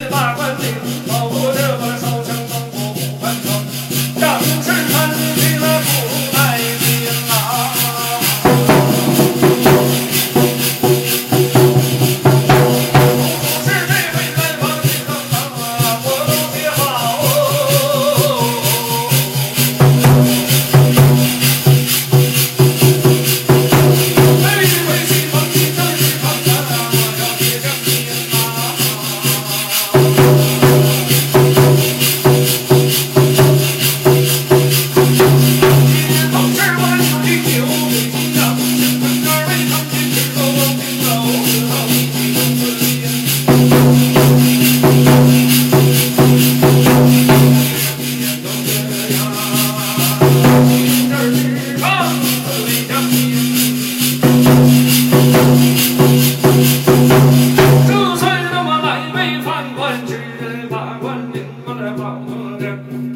Paga Thank you.